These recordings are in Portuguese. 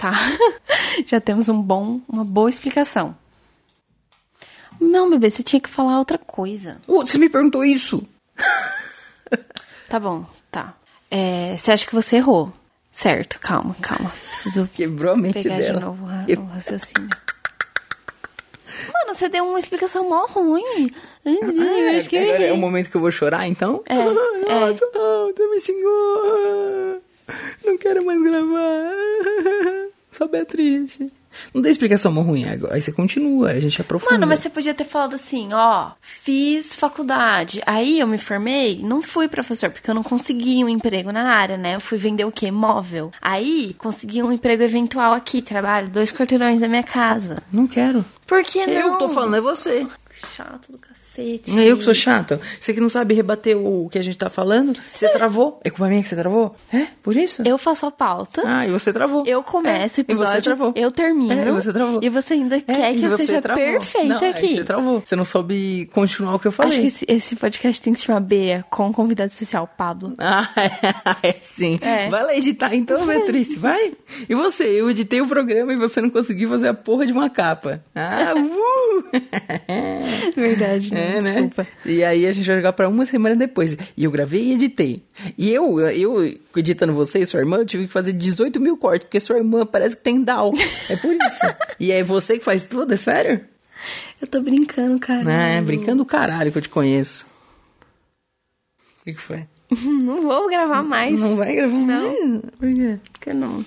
Tá. Já temos um bom, uma boa explicação. Não, bebê, você tinha que falar outra coisa. Uh, você me perguntou isso. Tá bom, tá. É, você acha que você errou? Certo, calma, calma. Preciso Quebrou a mente pegar dela. de novo o ra- o raciocínio. Mano, você deu uma explicação mó ruim. Eu acho que Agora é o momento que eu vou chorar, então? É, é. Nossa, ah, tu me xingou. Não quero mais gravar. Só Beatriz. Não dá explicação mó ruim. Aí você continua, a gente aprofunda. Mano, mas você podia ter falado assim, ó, fiz faculdade, aí eu me formei, não fui professor, porque eu não consegui um emprego na área, né? Eu fui vender o quê? Móvel. Aí, consegui um emprego eventual aqui, trabalho dois quarteirões da minha casa. Não quero. Por que não? Eu tô falando, é você. Chato do cacete. É eu que sou chato. Você que não sabe rebater o que a gente tá falando. Você travou. É culpa minha que você travou? É? Por isso? Eu faço a pauta. Ah, e você travou. Eu começo o É, e você episódio, travou. eu termino. É, e você travou. E você ainda É, quer que eu seja travou. perfeita não, aí aqui. Você travou. Você não soube continuar o que eu falei. Acho que esse, esse podcast tem que se chamar Bea, com um convidado especial, Pablo. Ah, é sim. É. Vai lá editar então, Beatriz, vai. E você? Eu editei o programa e você não conseguiu fazer a porra de uma capa. Ah, uh! Verdade, né? É, Desculpa. né? E aí a gente vai jogar pra uma semana depois. E eu gravei e editei. E eu, eu editando você e sua irmã, eu tive que fazer 18 mil cortes, porque sua irmã parece que tem Down. É por isso. e é você que faz tudo, é sério? Eu tô brincando, cara. É, brincando o caralho que eu te conheço. O que, que foi? Não vou gravar mais. Não vai gravar Não. mais? Por quê? Porque não.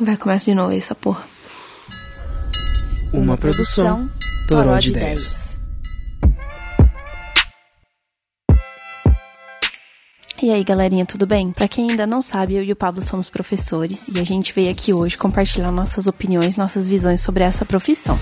Vai, começa de novo essa porra. Uma produção Toró de Ideias. E aí, galerinha, tudo bem? Pra quem ainda não sabe, eu e o Pablo somos professores e a gente veio aqui hoje compartilhar nossas opiniões, nossas visões sobre essa profissão.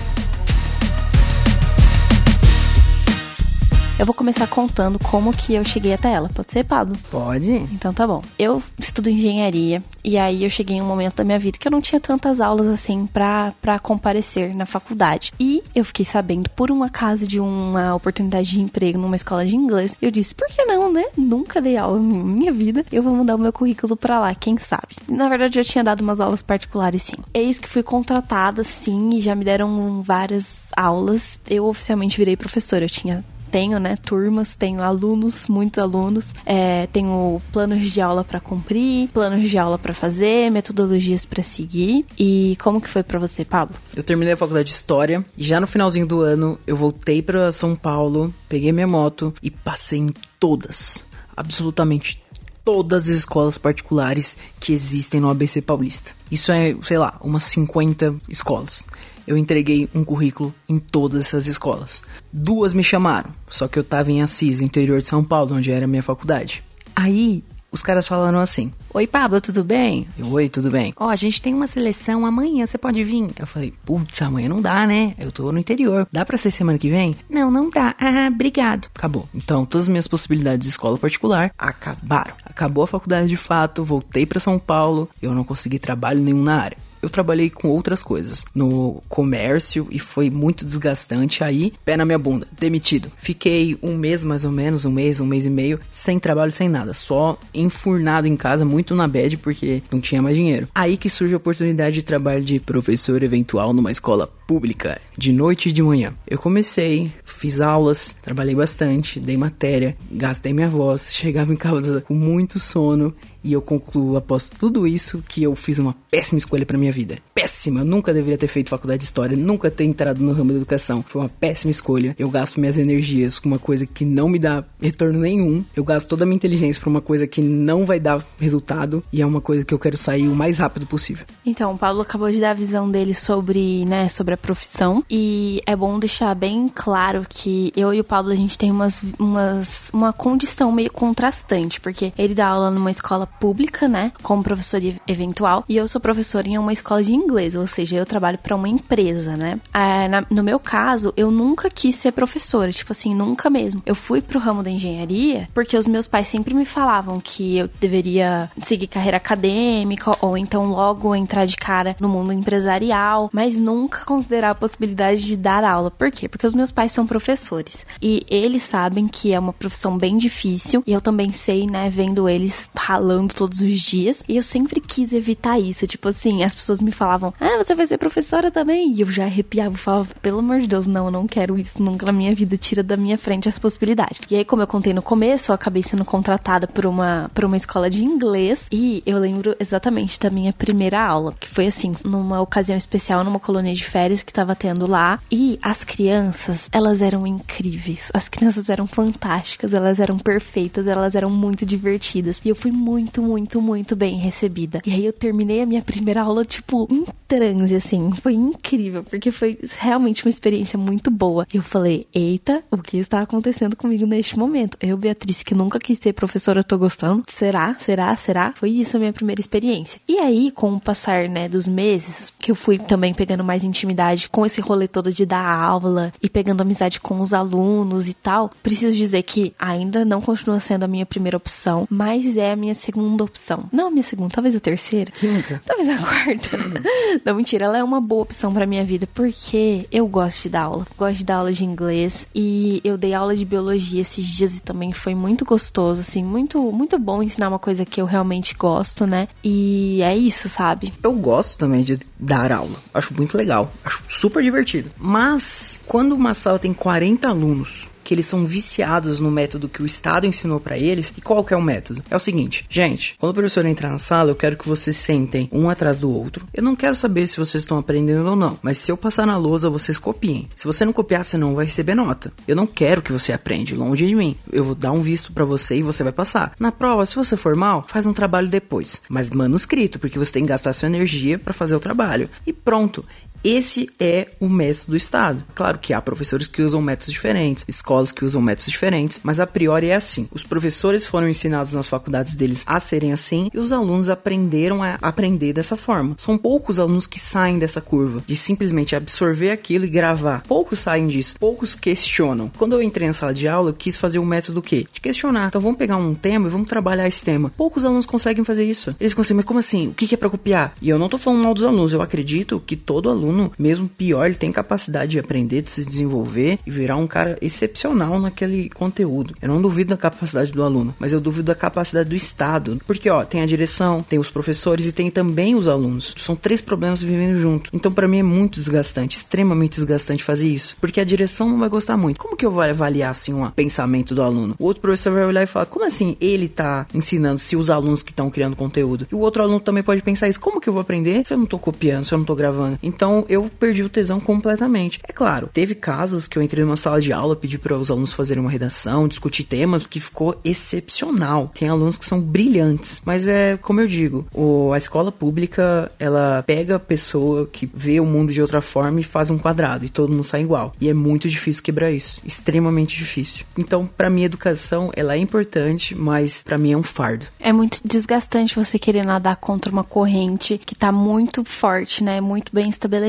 Eu vou começar contando como que eu cheguei até ela. Pode ser, Pablo? Pode? Então tá bom. Eu estudo engenharia e aí eu cheguei em um momento da minha vida que eu não tinha tantas aulas assim pra, pra comparecer na faculdade. E eu fiquei sabendo, por um acaso, de uma oportunidade de emprego numa escola de inglês. Eu disse, por que não, né? Nunca dei aula na minha vida. Eu vou mandar o meu currículo pra lá, quem sabe. Na verdade, eu tinha dado umas aulas particulares, sim. Eis que fui contratada, sim, e já me deram várias aulas. Eu oficialmente virei professora. Eu tinha tenho, né, turmas, tenho alunos, muitos alunos, é, tenho planos de aula para cumprir, planos de aula para fazer, metodologias para seguir. E como que foi para você, Pablo? Eu terminei a faculdade de História e já no finalzinho do ano eu voltei pra São Paulo, peguei minha moto e passei em todas, absolutamente todas as escolas particulares que existem no ABC Paulista. Isso é, sei lá, umas 50 escolas. Eu entreguei um currículo em todas essas escolas. Duas me chamaram, só que eu tava em Assis, interior de São Paulo, onde era a minha faculdade. Aí, os caras falaram assim: Oi, Pablo, tudo bem? Eu, Oi, tudo bem. Ó, a gente tem uma seleção amanhã, você pode vir? Eu falei: Putz, amanhã não dá, né? Eu tô no interior. Dá pra ser semana que vem? Não, não dá. Ah, obrigado. Acabou. Então, todas as minhas possibilidades de escola particular acabaram. Acabou a faculdade de fato, voltei pra São Paulo, eu não consegui trabalho nenhum na área eu trabalhei com outras coisas no comércio e foi muito desgastante aí, pé na minha bunda, demitido. Fiquei um mês mais ou menos, um mês, um mês e meio, sem trabalho, sem nada, só enfurnado em casa, muito na bed porque não tinha mais dinheiro. Aí que surge a oportunidade de trabalho de professor eventual numa escola pública, de noite e de manhã. Eu comecei, fiz aulas, trabalhei bastante, dei matéria, gastei minha voz, chegava em casa com muito sono e eu concluo após tudo isso que eu fiz uma péssima escolha para minha vida. Péssima, eu nunca deveria ter feito faculdade de história, nunca ter entrado no ramo da educação. Foi uma péssima escolha. Eu gasto minhas energias com uma coisa que não me dá retorno nenhum. Eu gasto toda a minha inteligência para uma coisa que não vai dar resultado e é uma coisa que eu quero sair o mais rápido possível. Então, o Pablo acabou de dar a visão dele sobre, né, sobre a profissão e é bom deixar bem claro que eu e o Pablo a gente tem umas, umas uma condição meio contrastante, porque ele dá aula numa escola pública, né, como professor eventual, e eu sou professora em uma escola de inglês, ou seja, eu trabalho para uma empresa, né? Ah, na, no meu caso, eu nunca quis ser professora, tipo assim, nunca mesmo. Eu fui pro ramo da engenharia porque os meus pais sempre me falavam que eu deveria seguir carreira acadêmica ou então logo entrar de cara no mundo empresarial, mas nunca considerar a possibilidade de dar aula. Por quê? Porque os meus pais são professores e eles sabem que é uma profissão bem difícil e eu também sei, né, vendo eles ralando todos os dias. E eu sempre quis evitar isso, tipo assim, as pessoas me falavam: "Ah, você vai ser professora também?" E eu já arrepiava, falava: "Pelo amor de Deus, não, eu não quero isso nunca na minha vida, tira da minha frente essa possibilidade". E aí, como eu contei no começo, eu acabei sendo contratada por uma por uma escola de inglês e eu lembro exatamente da minha primeira aula, que foi assim, numa ocasião especial, numa colônia de férias que tava tendo lá, e as crianças, elas eram incríveis. As crianças eram fantásticas, elas eram perfeitas, elas eram muito divertidas. E eu fui muito, muito, muito bem recebida. E aí eu terminei a minha primeira aula, tipo, em transe, assim. Foi incrível, porque foi realmente uma experiência muito boa. E eu falei, eita, o que está acontecendo comigo neste momento? Eu, Beatriz, que nunca quis ser professora, tô gostando. Será? Será? Será? Foi isso a minha primeira experiência. E aí, com o passar, né, dos meses, que eu fui também pegando mais intimidade com esse rolê todo de dar aula e pegando amizade com os alunos e tal, preciso dizer que ainda não continua sendo a minha primeira opção, mas é a minha segunda opção. Não a minha segunda, talvez a terceira. Quinta. Talvez a quarta. Não, mentira, ela é uma boa opção pra minha vida, porque eu gosto de dar aula. Gosto de dar aula de inglês e eu dei aula de biologia esses dias e também foi muito gostoso, assim, muito, muito bom ensinar uma coisa que eu realmente gosto, né? E é isso, sabe? Eu gosto também de dar aula. Acho muito legal. Acho super divertido. Mas, quando uma sala tem 40 alunos, que eles são viciados no método que o Estado ensinou para eles. E qual que é o método? É o seguinte, gente, quando o professor entrar na sala, eu quero que vocês sentem um atrás do outro. Eu não quero saber se vocês estão aprendendo ou não, mas se eu passar na lousa, vocês copiem. Se você não copiar, você não vai receber nota. Eu não quero que você aprenda longe de mim. Eu vou dar um visto para você e você vai passar. Na prova, se você for mal, faz um trabalho depois, mas manuscrito, porque você tem que gastar sua energia para fazer o trabalho. E pronto. Esse é o método do Estado. Claro que há professores que usam métodos diferentes, escolas que usam métodos diferentes, mas a priori é assim. Os professores foram ensinados nas faculdades deles a serem assim e os alunos aprenderam a aprender dessa forma. São poucos alunos que saem dessa curva, de simplesmente absorver aquilo e gravar. Poucos saem disso, poucos questionam. Quando eu entrei na sala de aula, eu quis fazer um método do quê? De questionar. Então vamos pegar um tema e vamos trabalhar esse tema. Poucos alunos conseguem fazer isso. Eles conseguem, mas como assim? O que é para copiar? E eu não tô falando mal dos alunos, eu acredito que todo aluno aluno, mesmo pior, ele tem capacidade de aprender, de se desenvolver e virar um cara excepcional naquele conteúdo. Eu não duvido da capacidade do aluno, mas eu duvido da capacidade do Estado. Porque, ó, tem a direção, tem os professores e tem também os alunos. São três problemas vivendo junto. Então, para mim, é muito desgastante, extremamente desgastante fazer isso. Porque a direção não vai gostar muito. Como que eu vou avaliar, assim, um pensamento do aluno? O outro professor vai olhar e falar, como assim ele tá ensinando se os alunos que estão criando conteúdo? E o outro aluno também pode pensar isso. Como que eu vou aprender se eu não tô copiando, se eu não tô gravando? Eu perdi o tesão completamente. É claro, teve casos que eu entrei numa sala de aula, pedi para os alunos fazerem uma redação, discutir temas, que ficou excepcional. Tem alunos que são brilhantes, mas é como eu digo, o, a escola pública ela pega a pessoa que vê o mundo de outra forma e faz um quadrado e todo mundo sai igual. E é muito difícil quebrar isso, extremamente difícil. Então, para mim, educação ela é importante, mas para mim é um fardo. É muito desgastante você querer nadar contra uma corrente que tá muito forte, né? Muito bem estabelecida.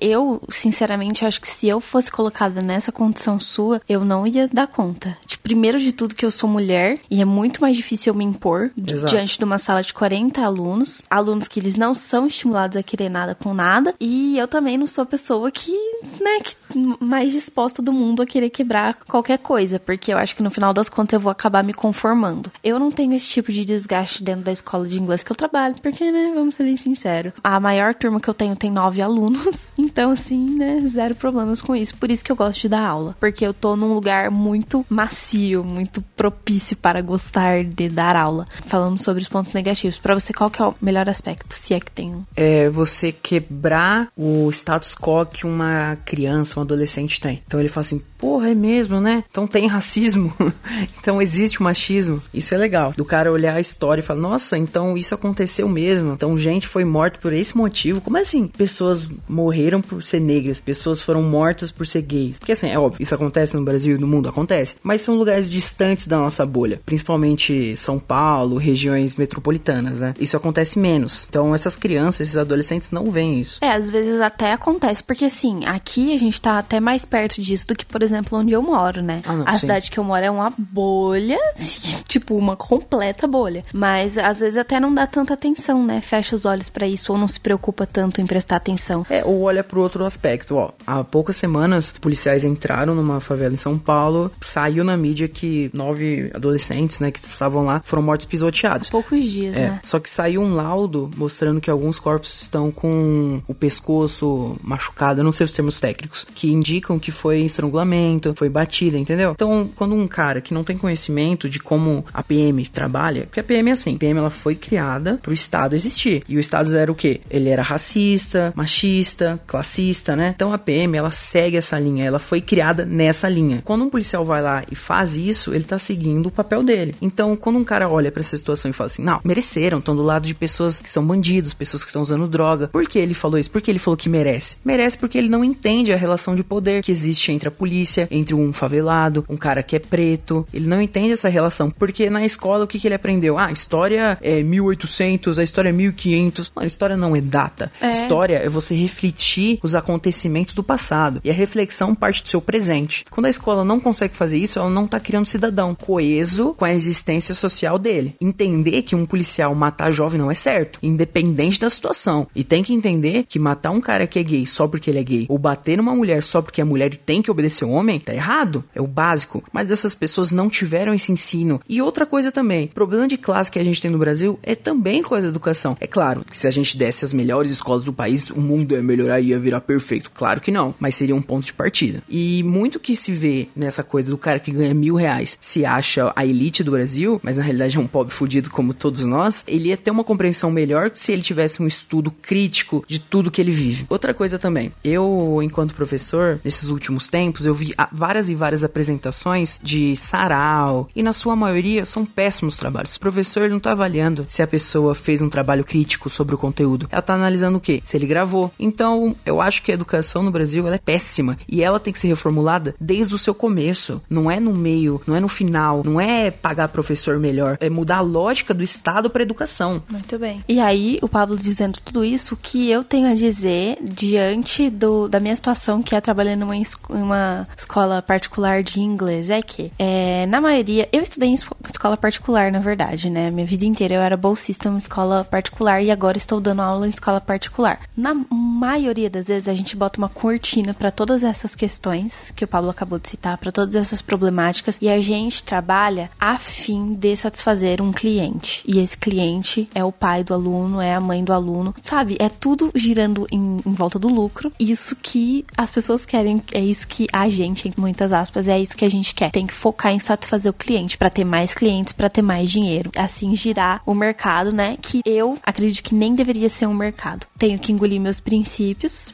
Eu, sinceramente, acho que se eu fosse colocada nessa condição sua, eu não ia dar conta. Tipo, primeiro de tudo que eu sou mulher e é muito mais difícil eu me impor Exato. diante de uma sala de 40 alunos, alunos que eles não são estimulados a querer nada com nada, e eu também não sou a pessoa que, né, que mais disposta do mundo a querer quebrar qualquer coisa, porque eu acho que no final das contas eu vou acabar me conformando. Eu não tenho esse tipo de desgaste dentro da escola de inglês que eu trabalho, porque, né, vamos ser bem sinceros. A maior turma que eu tenho tem nove alunos, então, assim, né, zero problemas com isso. Por isso que eu gosto de dar aula, porque eu tô num lugar muito macio, muito propício para gostar de dar aula. Falando sobre os pontos negativos, para você, qual que é o melhor aspecto, se é que tem um? É você quebrar o status quo que uma criança, um adolescente tem. Então ele fala assim, porra, é mesmo, né? Então tem racismo, então existe o machismo. Isso é legal. Do cara olhar a história e falar, nossa, então isso aconteceu mesmo. Então gente foi morta por esse motivo. Como é assim? Pessoas morreram por ser negras, pessoas foram mortas por ser gays. Porque assim, é óbvio, isso acontece no Brasil e no mundo, acontece. Mas são lugares distantes da nossa bolha, principalmente São Paulo, regiões metropolitanas, né? Isso acontece menos. Então essas crianças, esses adolescentes não veem isso. É, às vezes até acontece, porque assim, aqui a gente tá até mais perto disso do que, por exemplo, onde eu moro, né? Ah, não, a sim. cidade que eu moro é uma bolha, tipo, uma completa bolha. Mas às vezes até não dá tanta atenção, né? Fecha os olhos pra isso ou não se preocupa tanto em prestar atenção. É, ou olha pro outro aspecto, ó. Há poucas semanas, policiais entraram numa favela em São Paulo, saiu na mídia que nove adolescentes, né, que estavam lá, foram mortos pisoteados. Poucos dias, É, né? só que saiu um laudo mostrando que alguns corpos estão com o pescoço machucado, eu não sei os termos técnicos, que indicam que foi estrangulamento, foi batida, entendeu? Então, quando um cara que não tem conhecimento de como a PM trabalha, porque a PM é assim, a PM ela foi criada pro Estado existir. E o Estado era o quê? Ele era racista, machista, classista, né? Então a PM ela segue essa linha, ela foi criada nessa linha. Quando um policial vai lá e faz isso, ele tá seguindo o papel dele. Então, quando um cara olha pra essa situação e fala assim: "Não, mereceram, estão do lado de pessoas que são bandidos, pessoas que estão usando droga". Por que ele falou isso? Porque ele falou que merece. Merece porque ele não entende a relação de poder que existe entre a polícia, entre um favelado, um cara que é preto. Ele não entende essa relação, porque na escola o que, que ele aprendeu? Ah, história é 1800, a história é 1500. Mano, história não é data. É. História é você refletir os acontecimentos do passado. E a reflexão parte do seu presente. Quando a escola não consegue fazer isso, ela não tá criando um cidadão coeso com a existência social dele. Entender que um policial matar jovem não é certo, independente da situação. E tem que entender que matar um cara que é gay só porque ele é gay, ou bater numa mulher só porque é mulher e tem que obedecer o homem, tá errado. É o básico. Mas essas pessoas não tiveram esse ensino. E outra coisa também, problema de classe que a gente tem no Brasil é também coisa da educação. É claro que se a gente desse as melhores escolas do país, o mundo ia melhorar e ia virar perfeito. Claro que não, mas seria um ponto de partida. E muito que se vê nessa coisa do cara que ganha mil reais se acha a elite do Brasil, mas na realidade é um pobre fudido como todos nós, ele ia ter uma compreensão melhor se ele tivesse um estudo crítico de tudo que ele vive. Outra coisa também, eu, enquanto professor, nesses últimos tempos, eu vi várias e várias apresentações de sarau, e na sua maioria são péssimos trabalhos. O professor não tá avaliando se a pessoa fez um trabalho crítico sobre o conteúdo. Ela tá analisando o quê? Se ele gravou. Então, eu acho que a educação no Brasil ela é péssima e ela tem que ser reformulada desde o seu começo. Não é no meio, não é no final, não é pagar professor melhor, é mudar a lógica do Estado para educação. Muito bem. E aí, o Pablo dizendo tudo isso, o que eu tenho a dizer diante do, da minha situação, que é trabalhando numa es- em uma escola particular de inglês, é que, é, na maioria, eu estudei em esco- escola particular, na verdade, né? Minha vida inteira eu era bolsista em uma escola particular e agora estou dando aula em escola particular. Na maioria das vezes, a gente bota uma cortina para todas essas questões que o Pablo acabou de citar, para todas essas problemáticas, e a gente trabalha a fim de satisfazer um cliente. E esse cliente é o pai do aluno, é a mãe do aluno, sabe? É tudo girando em, em volta do lucro. Isso que as pessoas querem, é isso que a gente, em muitas aspas, é isso que a gente quer. Tem que focar em satisfazer o cliente para ter mais clientes, para ter mais dinheiro. Assim girar o mercado, né? Que eu acredito que nem deveria ser um mercado. Tenho que engolir meus princípios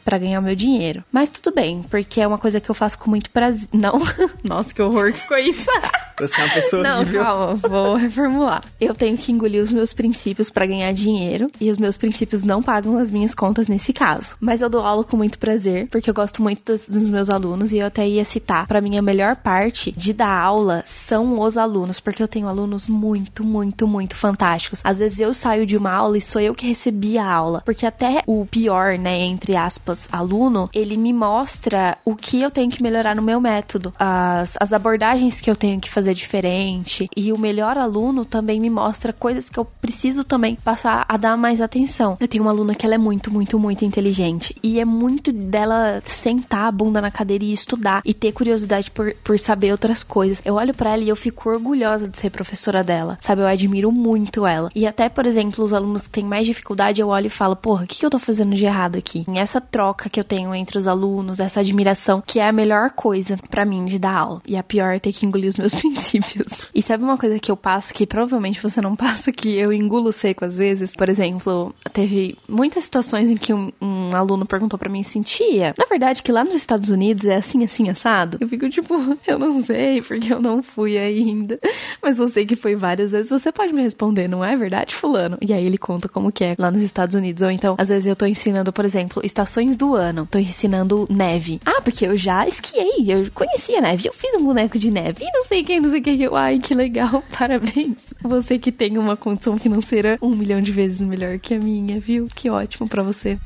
para ganhar o meu dinheiro. Mas tudo bem, porque é uma coisa que eu faço com muito prazer. Não, nossa, que horror que ficou isso. Você é uma pessoa Não, horrível. calma, vou reformular. Eu tenho que engolir os meus princípios pra ganhar dinheiro e os meus princípios não pagam as minhas contas nesse caso. Mas eu dou aula com muito prazer, porque eu gosto muito dos, dos meus alunos e eu até ia citar, pra mim a melhor parte de dar aula são os alunos, porque eu tenho alunos muito, muito, muito fantásticos. Às vezes eu saio de uma aula e sou eu que recebi a aula, porque até o pior, né, entre aspas, aluno, ele me mostra o que eu tenho que melhorar no meu método, as, as abordagens que eu tenho que fazer diferente. E o melhor aluno também me mostra coisas que eu preciso também passar a dar mais atenção. Eu tenho uma aluna que ela é muito, muito, muito inteligente. E é muito dela sentar a bunda na cadeira e estudar e ter curiosidade por, por saber outras coisas. Eu olho pra ela e eu fico orgulhosa de ser professora dela. Sabe, eu admiro muito ela. E até, por exemplo, os alunos que têm mais dificuldade, eu olho e falo, porra, o que que eu tô fazendo de errado aqui? Em essa troca que eu tenho entre os alunos, essa admiração, que é a melhor coisa para mim de dar aula. E a pior é ter que engolir os meus princípios. E sabe uma coisa que eu passo que provavelmente você não passa, que eu engulo seco às vezes? Por exemplo, teve muitas situações em que um, um aluno perguntou para mim assim, tia, na verdade que lá nos Estados Unidos é assim, assim, assado? Eu fico tipo, eu não sei, porque eu não fui ainda. Mas você que foi várias vezes, você pode me responder, não é verdade, fulano? E aí ele conta como que é lá nos Estados Unidos. Ou então, às vezes eu tô ensinando, por exemplo, estações do ano. Tô ensinando neve. Ah, porque eu já esquiei, eu conhecia neve, eu fiz um boneco de neve e não sei quem, não sei quem. Eu, ai, que legal, parabéns. Você que tem uma condição financeira um milhão de vezes melhor que a minha, viu? Que ótimo para você.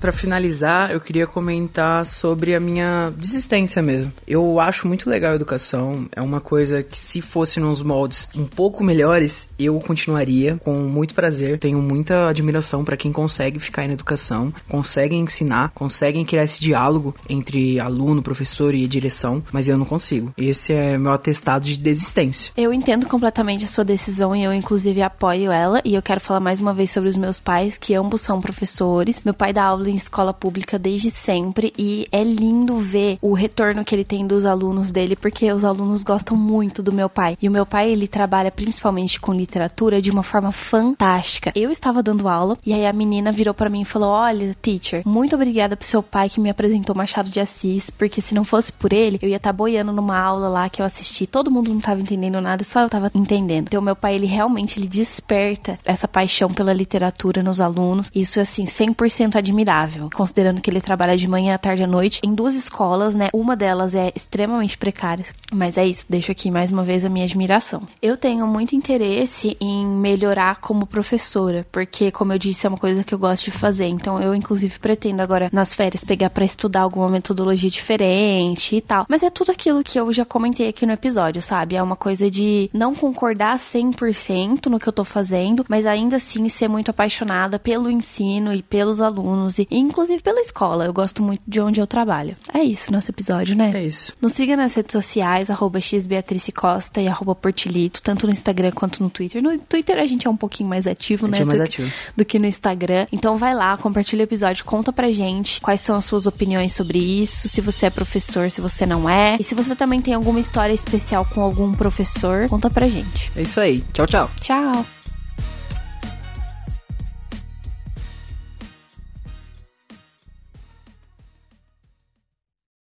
Para finalizar, eu queria comentar sobre a minha desistência mesmo. Eu acho muito legal a educação, é uma coisa que se fosse nos moldes um pouco melhores, eu continuaria com muito prazer. Tenho muita admiração para quem consegue ficar na educação, consegue ensinar, conseguem criar esse diálogo entre aluno, professor e direção, mas eu não consigo. Esse é meu atestado de desistência. Eu entendo completamente a sua decisão e eu inclusive apoio ela e eu quero falar mais uma vez sobre os meus pais, que ambos são professores. Meu pai dá aula em escola pública desde sempre e é lindo ver o retorno que ele tem dos alunos dele, porque os alunos gostam muito do meu pai. E o meu pai, ele trabalha principalmente com literatura de uma forma fantástica. Eu estava dando aula e aí a menina virou para mim e falou: "Olha, teacher, muito obrigada pro seu pai que me apresentou Machado de Assis, porque se não fosse por ele, eu ia estar tá boiando numa aula lá que eu assisti, todo mundo não tava entendendo nada, só eu tava entendendo". Então meu pai, ele realmente ele desperta essa paixão pela literatura nos alunos. Isso assim 100% admirável considerando que ele trabalha de manhã, à tarde e à noite em duas escolas, né? Uma delas é extremamente precária, mas é isso, deixo aqui mais uma vez a minha admiração. Eu tenho muito interesse em melhorar como professora, porque, como eu disse, é uma coisa que eu gosto de fazer. Então, eu, inclusive, pretendo agora nas férias pegar para estudar alguma metodologia diferente e tal. Mas é tudo aquilo que eu já comentei aqui no episódio, sabe? É uma coisa de não concordar 100% no que eu tô fazendo, mas ainda assim ser muito apaixonada pelo ensino e pelos alunos e inclusive pela escola. Eu gosto muito de onde eu trabalho. É isso nosso episódio, né? É isso. Nos siga nas redes sociais, arroba xbeatricecosta e arroba portilito, tanto no Instagram quanto no Twitter. No Twitter a gente é um pouquinho mais ativo, né? É mais do, ativo. Que, do que no Instagram. Então vai lá, compartilha o episódio, conta pra gente quais são as suas opiniões sobre isso, se você é professor, se você não é. E se você também tem alguma história especial com algum professor, conta pra gente. É isso aí. Tchau, tchau. Tchau.